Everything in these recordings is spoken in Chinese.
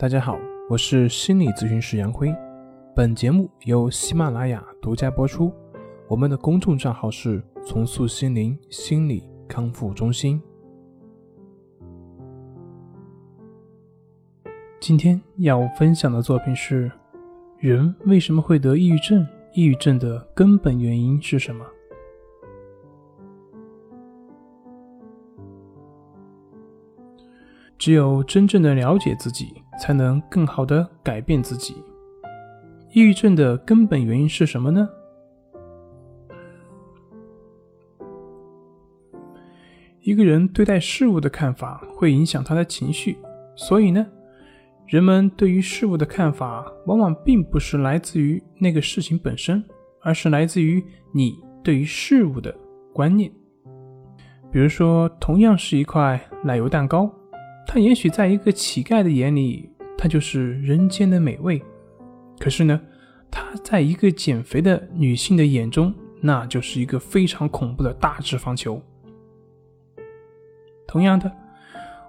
大家好，我是心理咨询师杨辉。本节目由喜马拉雅独家播出。我们的公众账号是“重塑心灵心理康复中心”。今天要分享的作品是：人为什么会得抑郁症？抑郁症的根本原因是什么？只有真正的了解自己，才能更好的改变自己。抑郁症的根本原因是什么呢？一个人对待事物的看法会影响他的情绪，所以呢，人们对于事物的看法往往并不是来自于那个事情本身，而是来自于你对于事物的观念。比如说，同样是一块奶油蛋糕。它也许在一个乞丐的眼里，它就是人间的美味；可是呢，它在一个减肥的女性的眼中，那就是一个非常恐怖的大脂肪球。同样的，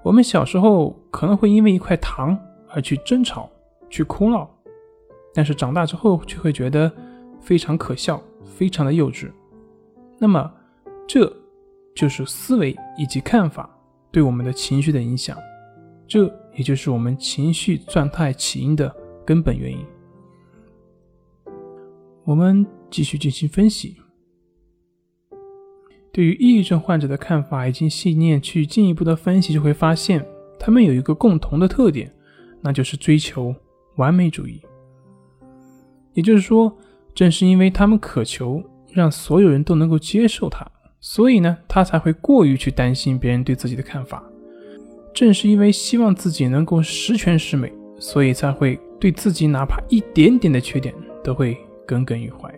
我们小时候可能会因为一块糖而去争吵、去哭闹，但是长大之后却会觉得非常可笑、非常的幼稚。那么，这就是思维以及看法对我们的情绪的影响。这也就是我们情绪状态起因的根本原因。我们继续进行分析。对于抑郁症患者的看法以及信念去进一步的分析，就会发现他们有一个共同的特点，那就是追求完美主义。也就是说，正是因为他们渴求让所有人都能够接受他，所以呢，他才会过于去担心别人对自己的看法。正是因为希望自己能够十全十美，所以才会对自己哪怕一点点的缺点都会耿耿于怀。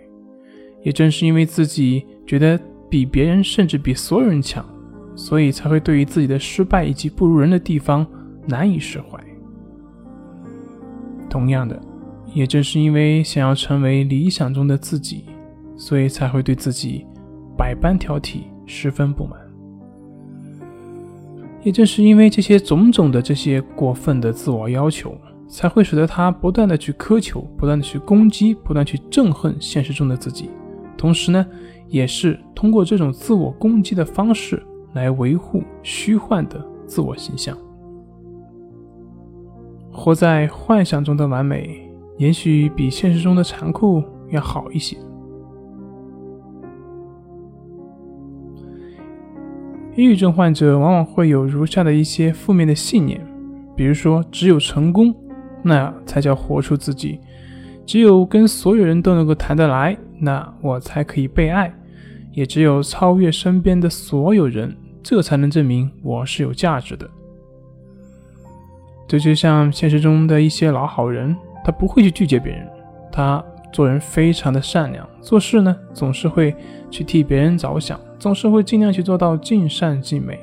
也正是因为自己觉得比别人甚至比所有人强，所以才会对于自己的失败以及不如人的地方难以释怀。同样的，也正是因为想要成为理想中的自己，所以才会对自己百般挑剔，十分不满。也正是因为这些种种的这些过分的自我要求，才会使得他不断的去苛求，不断的去攻击，不断去憎恨现实中的自己。同时呢，也是通过这种自我攻击的方式来维护虚幻的自我形象。活在幻想中的完美，也许比现实中的残酷要好一些。抑郁症患者往往会有如下的一些负面的信念，比如说，只有成功，那才叫活出自己；只有跟所有人都能够谈得来，那我才可以被爱；也只有超越身边的所有人，这才能证明我是有价值的。这就像现实中的一些老好人，他不会去拒绝别人，他做人非常的善良，做事呢总是会去替别人着想。总是会尽量去做到尽善尽美，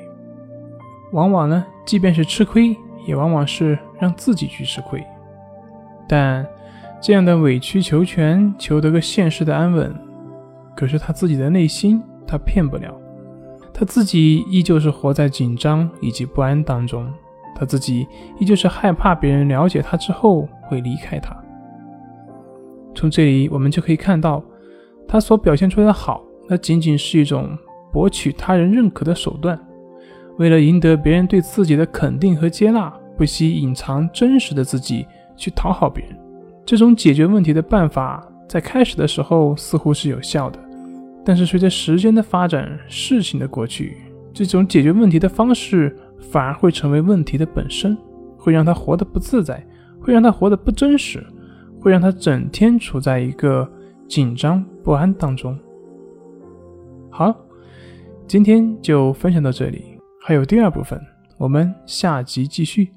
往往呢，即便是吃亏，也往往是让自己去吃亏。但这样的委曲求全，求得个现实的安稳，可是他自己的内心，他骗不了，他自己依旧是活在紧张以及不安当中，他自己依旧是害怕别人了解他之后会离开他。从这里我们就可以看到，他所表现出来的好，那仅仅是一种。博取他人认可的手段，为了赢得别人对自己的肯定和接纳，不惜隐藏真实的自己去讨好别人。这种解决问题的办法，在开始的时候似乎是有效的，但是随着时间的发展，事情的过去，这种解决问题的方式反而会成为问题的本身，会让他活得不自在，会让他活得不真实，会让他整天处在一个紧张不安当中。好。今天就分享到这里，还有第二部分，我们下集继续。